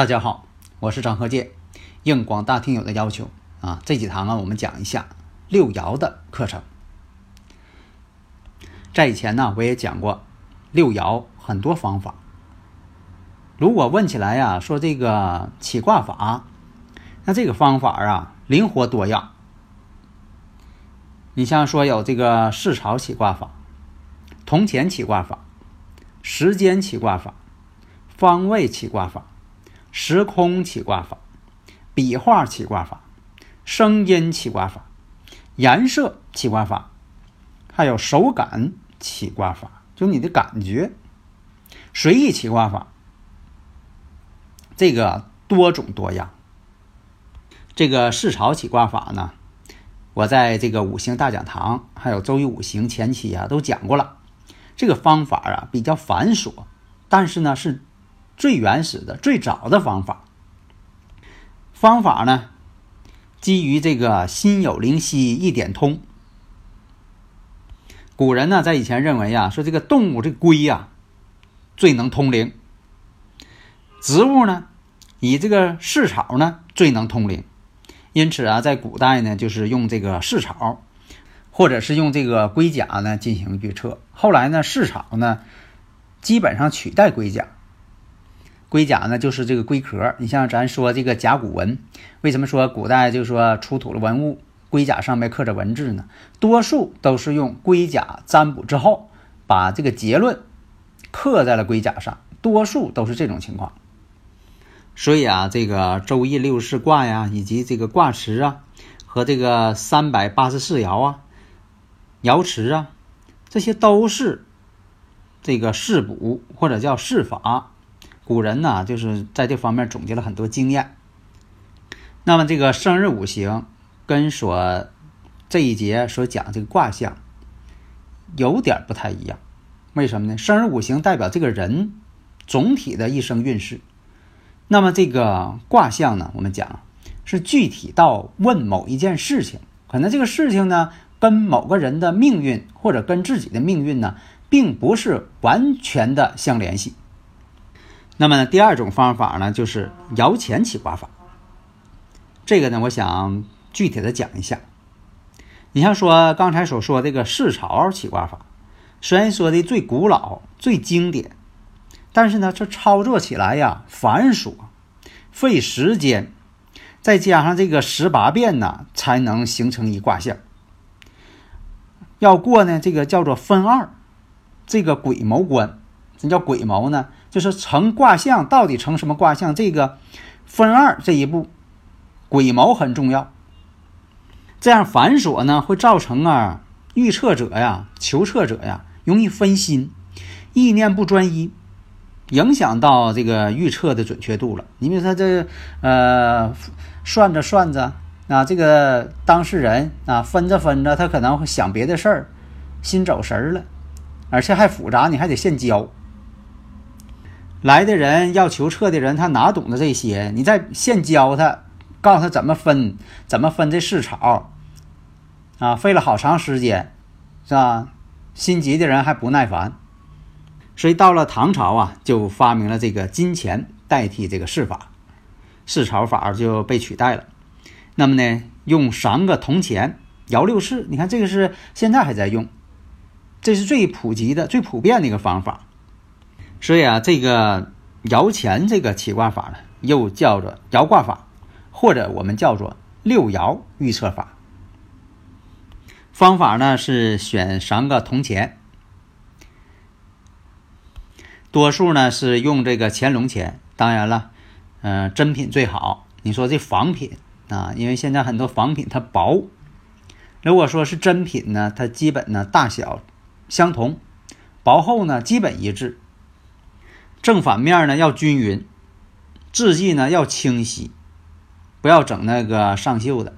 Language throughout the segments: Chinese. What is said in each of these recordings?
大家好，我是张和建。应广大听友的要求啊，这几堂啊，我们讲一下六爻的课程。在以前呢，我也讲过六爻很多方法。如果问起来呀，说这个起卦法，那这个方法啊，灵活多样。你像说有这个四朝起卦法、铜钱起卦法、时间起卦法、方位起卦法。时空起卦法、笔画起卦法、声音起卦法、颜色起卦法，还有手感起卦法，就你的感觉。随意起卦法，这个多种多样。这个四朝起卦法呢，我在这个五行大讲堂还有周易五行前期啊都讲过了。这个方法啊比较繁琐，但是呢是。最原始的、最早的方法，方法呢，基于这个心有灵犀一点通。古人呢，在以前认为啊，说这个动物这龟呀，最能通灵；植物呢，以这个市草呢，最能通灵。因此啊，在古代呢，就是用这个市草，或者是用这个龟甲呢进行预测。后来呢，市草呢，基本上取代龟甲。龟甲呢，就是这个龟壳。你像咱说这个甲骨文，为什么说古代就说出土了文物，龟甲上面刻着文字呢？多数都是用龟甲占卜之后，把这个结论刻在了龟甲上，多数都是这种情况。所以啊，这个周易六十四卦呀，以及这个卦辞啊，和这个三百八十四爻啊、爻辞啊，这些都是这个试卜或者叫试法。古人呢，就是在这方面总结了很多经验。那么，这个生日五行跟所这一节所讲这个卦象有点不太一样。为什么呢？生日五行代表这个人总体的一生运势，那么这个卦象呢，我们讲是具体到问某一件事情，可能这个事情呢，跟某个人的命运或者跟自己的命运呢，并不是完全的相联系。那么呢，第二种方法呢，就是摇钱起卦法。这个呢，我想具体的讲一下。你像说刚才所说这个四朝起卦法，虽然说的最古老、最经典，但是呢，这操作起来呀繁琐、费时间，再加上这个十八变呢，才能形成一卦象。要过呢，这个叫做分二，这个鬼谋关。什么叫鬼谋呢？就是成卦象到底成什么卦象？这个分二这一步，鬼谋很重要。这样繁琐呢，会造成啊预测者呀、求测者呀容易分心，意念不专一，影响到这个预测的准确度了。你比如说这呃算着算着啊，这个当事人啊分着分着，他可能会想别的事儿，心走神儿了，而且还复杂，你还得现教。来的人要求测的人，他哪懂得这些？你再现教他，告诉他怎么分，怎么分这四草，啊，费了好长时间，是吧？心急的人还不耐烦，所以到了唐朝啊，就发明了这个金钱代替这个试法，试草法就被取代了。那么呢，用三个铜钱摇六式，你看这个是现在还在用，这是最普及的、最普遍的一个方法。所以啊，这个摇钱这个起卦法呢，又叫做摇卦法，或者我们叫做六爻预测法。方法呢是选三个铜钱，多数呢是用这个乾隆钱，当然了，嗯，真品最好。你说这仿品啊，因为现在很多仿品它薄。如果说是真品呢，它基本呢大小相同，薄厚呢基本一致。正反面呢要均匀，字迹呢要清晰，不要整那个上绣的。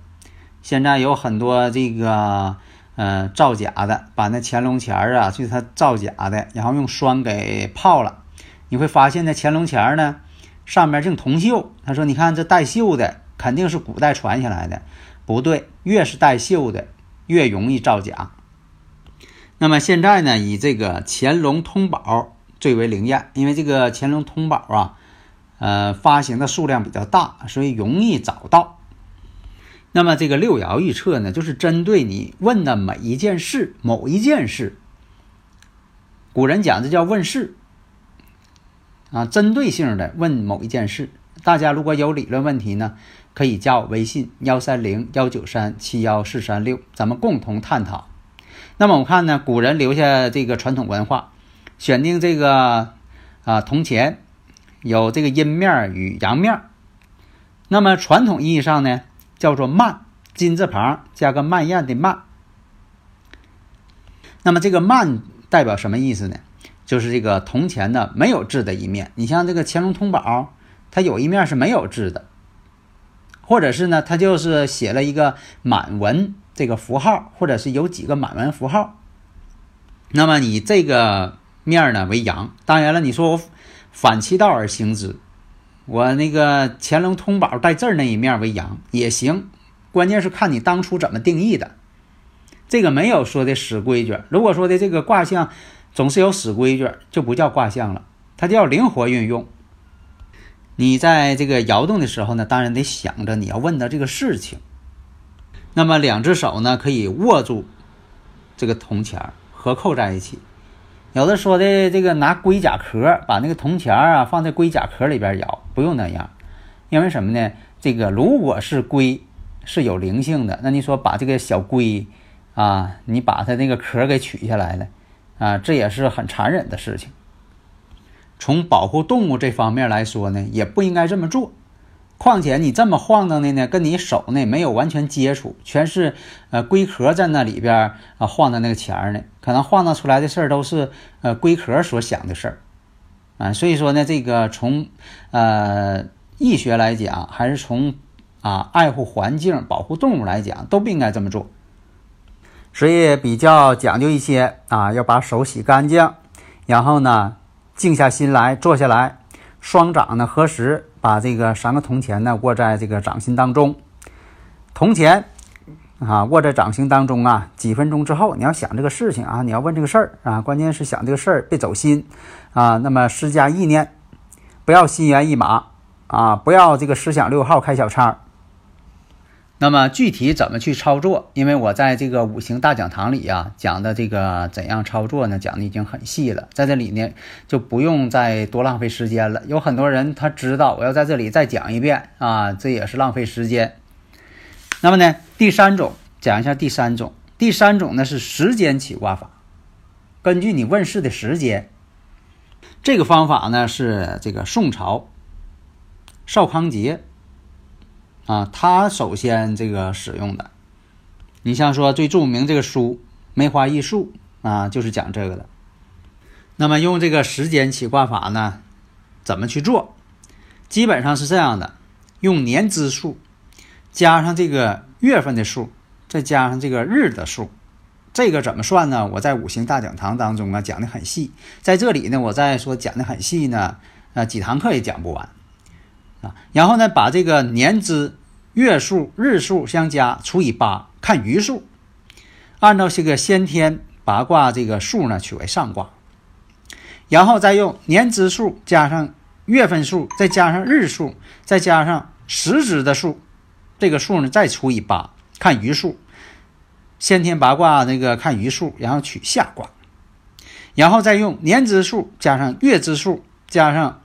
现在有很多这个呃造假的，把那乾隆钱儿啊，就是他造假的，然后用霜给泡了。你会发现那乾隆钱儿呢，上面净铜锈。他说：“你看这带锈的，肯定是古代传下来的。”不对，越是带锈的，越容易造假。那么现在呢，以这个乾隆通宝最为灵验，因为这个乾隆通宝啊，呃，发行的数量比较大，所以容易找到。那么这个六爻预测呢，就是针对你问的每一件事、某一件事。古人讲这叫问事啊，针对性的问某一件事。大家如果有理论问题呢，可以加我微信幺三零幺九三七幺四三六，咱们共同探讨。那么我看呢，古人留下这个传统文化，选定这个啊铜钱有这个阴面与阳面。那么传统意义上呢？叫做慢，金字旁加个慢燕的慢。那么这个慢代表什么意思呢？就是这个铜钱呢没有字的一面。你像这个乾隆通宝，它有一面是没有字的，或者是呢，它就是写了一个满文这个符号，或者是有几个满文符号。那么你这个面呢为阳。当然了，你说我反其道而行之。我那个乾隆通宝带字儿那一面为阳也行，关键是看你当初怎么定义的。这个没有说的死规矩。如果说的这个卦象总是有死规矩，就不叫卦象了，它叫灵活运用。你在这个摇动的时候呢，当然得想着你要问的这个事情。那么两只手呢，可以握住这个铜钱儿合扣在一起。有的说的这个拿龟甲壳把那个铜钱啊放在龟甲壳里边咬，不用那样，因为什么呢？这个如果是龟是有灵性的，那你说把这个小龟啊，你把它那个壳给取下来了啊，这也是很残忍的事情。从保护动物这方面来说呢，也不应该这么做。况且你这么晃荡的呢，跟你手呢没有完全接触，全是呃龟壳在那里边啊晃荡那个钱儿呢，可能晃荡出来的事儿都是呃龟壳所想的事儿啊。所以说呢，这个从呃易学来讲，还是从啊爱护环境、保护动物来讲，都不应该这么做。所以比较讲究一些啊，要把手洗干净，然后呢静下心来坐下来，双掌呢合十。把这个三个铜钱呢握在这个掌心当中，铜钱啊握在掌心当中啊，几分钟之后你要想这个事情啊，你要问这个事儿啊，关键是想这个事儿别走心啊。那么施加意念，不要心猿意马啊，不要这个思想六号开小差。那么具体怎么去操作？因为我在这个五行大讲堂里呀讲的这个怎样操作呢？讲的已经很细了，在这里呢就不用再多浪费时间了。有很多人他知道我要在这里再讲一遍啊，这也是浪费时间。那么呢，第三种讲一下第三种，第三种呢是时间起卦法，根据你问世的时间，这个方法呢是这个宋朝邵康节。啊，他首先这个使用的，你像说最著名这个书《梅花易数》啊，就是讲这个的。那么用这个时间起卦法呢，怎么去做？基本上是这样的：用年之数加上这个月份的数，再加上这个日的数。这个怎么算呢？我在五行大讲堂当中啊讲的很细，在这里呢，我再说讲的很细呢，呃，几堂课也讲不完。啊，然后呢，把这个年支、月数、日数相加除以八，看余数，按照这个先天八卦这个数呢取为上卦，然后再用年支数加上月份数，再加上日数，再加上时支的数，这个数呢再除以八，看余数。先天八卦那个看余数，然后取下卦，然后再用年支数加上月支数加上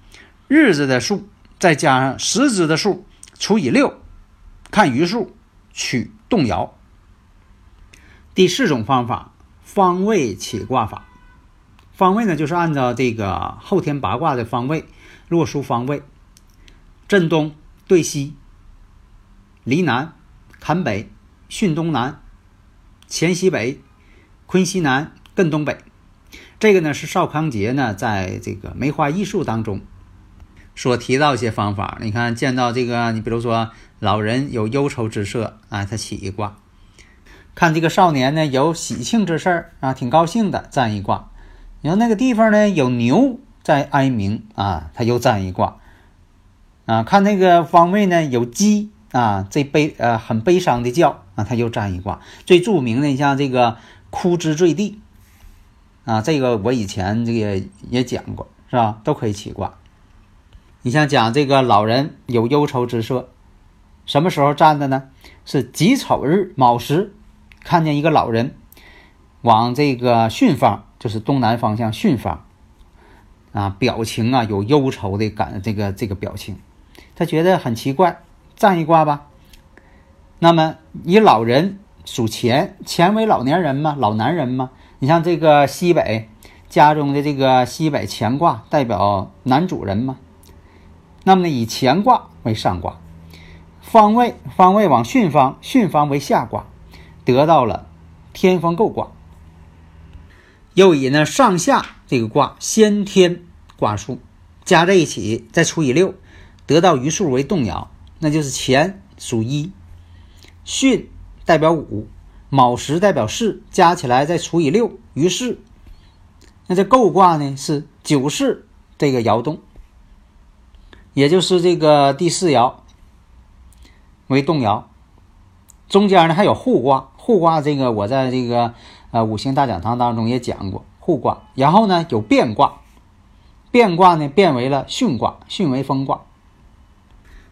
日子的数。再加上十支的数除以六，看余数取动摇。第四种方法，方位起卦法。方位呢，就是按照这个后天八卦的方位，若书方位，震东对西，离南、坎北、巽东南、乾西北、坤西南、艮东北。这个呢是邵康节呢在这个梅花易数当中所提到一些方法。你看见到这个，你比如说老人有忧愁之色啊，他起一卦；看这个少年呢有喜庆之事儿啊，挺高兴的，占一卦。你说那个地方呢有牛在哀鸣啊，他又占一卦。啊，看那个方位呢有鸡啊，这悲呃很悲伤的叫啊，他又占一卦。最著名的，你像这个枯枝坠地。啊，这个我以前这个也讲过，是吧？都可以起卦。你像讲这个老人有忧愁之色，什么时候站的呢？是己丑日卯时，看见一个老人往这个巽方，就是东南方向巽方，啊，表情啊有忧愁的感，这个这个表情，他觉得很奇怪，占一卦吧。那么以老人属钱，钱为老年人嘛，老男人嘛。你像这个西北家中的这个西北乾卦，代表男主人嘛。那么呢，以乾卦为上卦，方位方位往巽方，巽方为下卦，得到了天风姤卦。又以呢上下这个卦先天卦数加在一起，再除以六，得到余数为动摇，那就是乾属一，巽代表五。卯时代表四，加起来再除以六，于是，那这姤卦呢是九世这个爻动，也就是这个第四爻为动摇，中间呢还有互卦，互卦这个我在这个呃五行大讲堂当中也讲过互卦，然后呢有变卦，变卦呢变为了巽卦，巽为风卦。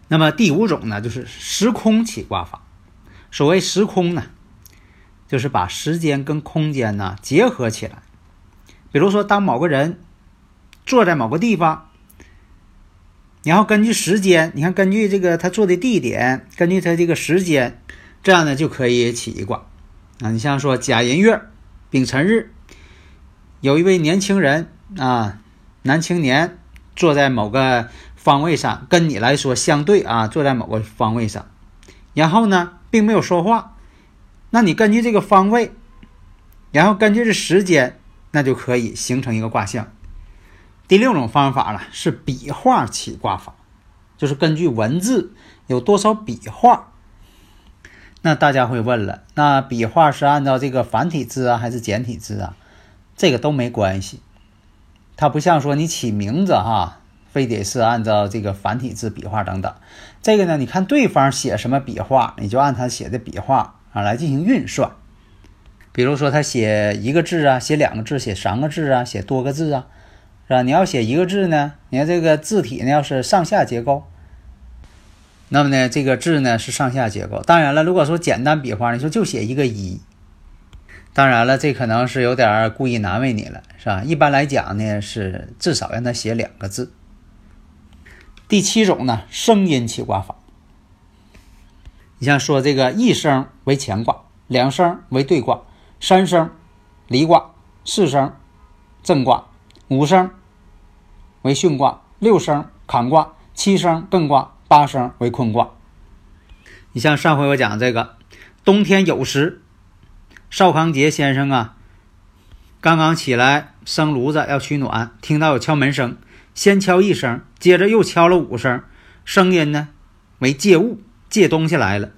那么第五种呢就是时空起卦法，所谓时空呢。就是把时间跟空间呢结合起来，比如说，当某个人坐在某个地方，然后根据时间，你看，根据这个他坐的地点，根据他这个时间，这样呢就可以起一卦啊。你像说甲寅月丙辰日，有一位年轻人啊，男青年坐在某个方位上，跟你来说相对啊，坐在某个方位上，然后呢，并没有说话。那你根据这个方位，然后根据这时间，那就可以形成一个卦象。第六种方法呢是笔画起卦法，就是根据文字有多少笔画。那大家会问了，那笔画是按照这个繁体字啊，还是简体字啊？这个都没关系。它不像说你起名字哈，非得是按照这个繁体字笔画等等。这个呢，你看对方写什么笔画，你就按他写的笔画。啊，来进行运算，比如说他写一个字啊，写两个字，写三个字啊，写多个字啊，是吧？你要写一个字呢，你看这个字体呢，要是上下结构，那么呢，这个字呢是上下结构。当然了，如果说简单笔画，你说就写一个一，当然了，这可能是有点故意难为你了，是吧？一般来讲呢，是至少让他写两个字。第七种呢，声音起卦法。你像说这个一声为乾卦，两声为兑卦，三声离卦，四声震卦，五声为巽卦，六声坎卦，七声艮卦，八声为坤卦。你像上回我讲这个，冬天有时，邵康节先生啊，刚刚起来生炉子要取暖，听到有敲门声，先敲一声，接着又敲了五声，声音呢为借物。借东西来了，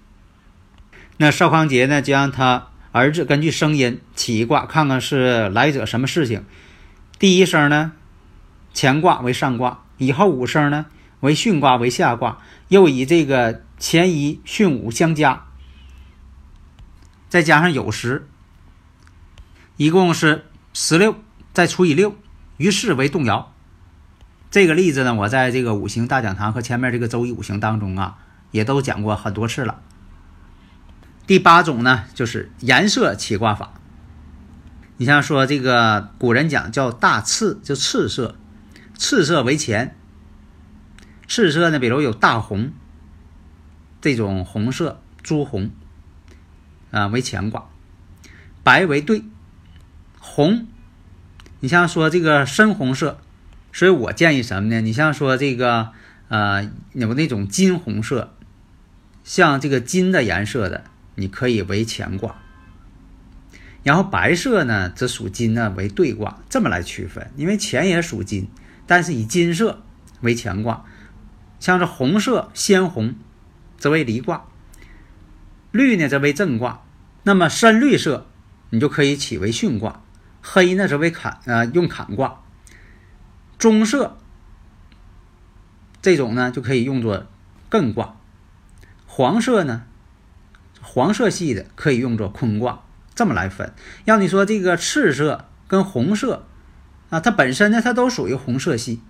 那邵康节呢就让他儿子根据声音起一卦，看看是来者什么事情。第一声呢，乾卦为上卦，以后五声呢为巽卦为下卦，又以这个乾一巽五相加，再加上酉时，一共是十六，再除以六，于是为动摇。这个例子呢，我在这个五行大讲堂和前面这个周易五行当中啊。也都讲过很多次了。第八种呢，就是颜色起卦法。你像说这个古人讲叫大赤，就赤色，赤色为乾。赤色呢，比如有大红这种红色，朱红啊为乾卦，白为兑，红，你像说这个深红色，所以我建议什么呢？你像说这个呃有那种金红色。像这个金的颜色的，你可以为乾卦。然后白色呢，则属金呢为兑卦，这么来区分。因为钱也属金，但是以金色为乾卦。像是红色鲜红，则为离卦；绿呢则为正卦。那么深绿色，你就可以起为巽卦；黑呢则为坎，呃用坎卦。棕色这种呢就可以用作艮卦。黄色呢，黄色系的可以用作坤卦。这么来分，要你说这个赤色跟红色啊，它本身呢，它都属于红色系。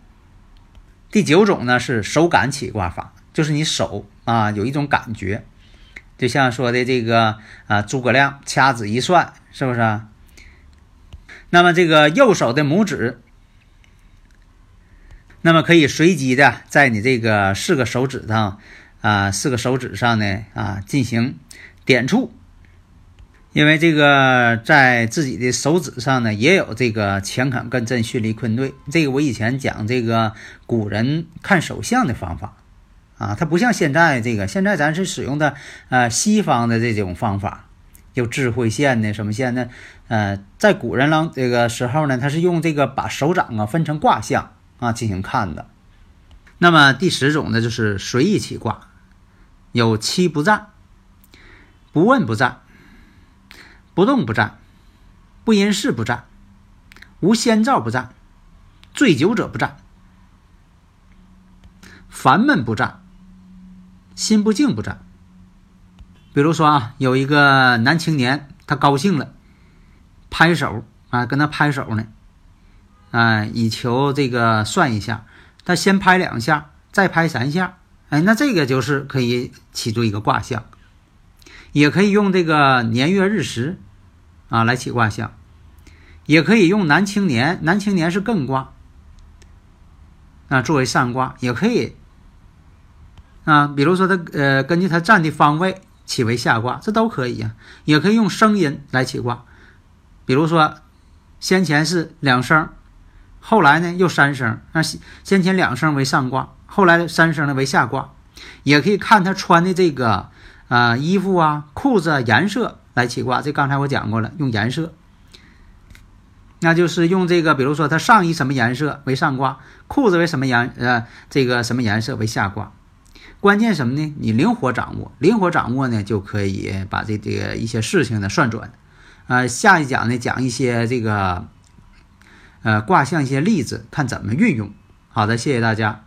第九种呢是手感起卦法，就是你手啊有一种感觉，就像说的这个啊，诸葛亮掐指一算，是不是？那么这个右手的拇指，那么可以随机的在你这个四个手指上啊，四个手指上呢啊进行点触。因为这个在自己的手指上呢，也有这个乾坎艮震巽离坤兑。这个我以前讲这个古人看手相的方法啊，它不像现在这个，现在咱是使用的呃西方的这种方法，有智慧线的什么线呢？呃，在古人呢这个时候呢，他是用这个把手掌啊分成卦象啊进行看的。那么第十种呢，就是随意起卦，有七不占，不问不占。不动不战，不因事不战，无先兆不战，醉酒者不战，烦闷不战，心不静不战。比如说啊，有一个男青年，他高兴了，拍手啊，跟他拍手呢，啊，以求这个算一下。他先拍两下，再拍三下，哎，那这个就是可以起作一个卦象，也可以用这个年月日时。啊，来起卦象，也可以用男青年，男青年是艮卦，啊，作为上卦也可以。啊，比如说他呃，根据他站的方位起为下卦，这都可以呀。也可以用声音来起卦，比如说先前是两声，后来呢又三声，那先前两声为上卦，后来三声呢为下卦。也可以看他穿的这个啊衣服啊、裤子颜色。来起卦，这刚才我讲过了，用颜色，那就是用这个，比如说它上衣什么颜色为上卦，裤子为什么颜呃这个什么颜色为下卦。关键什么呢？你灵活掌握，灵活掌握呢，就可以把这这个一些事情呢算准。呃，下一讲呢讲一些这个呃卦象一些例子，看怎么运用。好的，谢谢大家。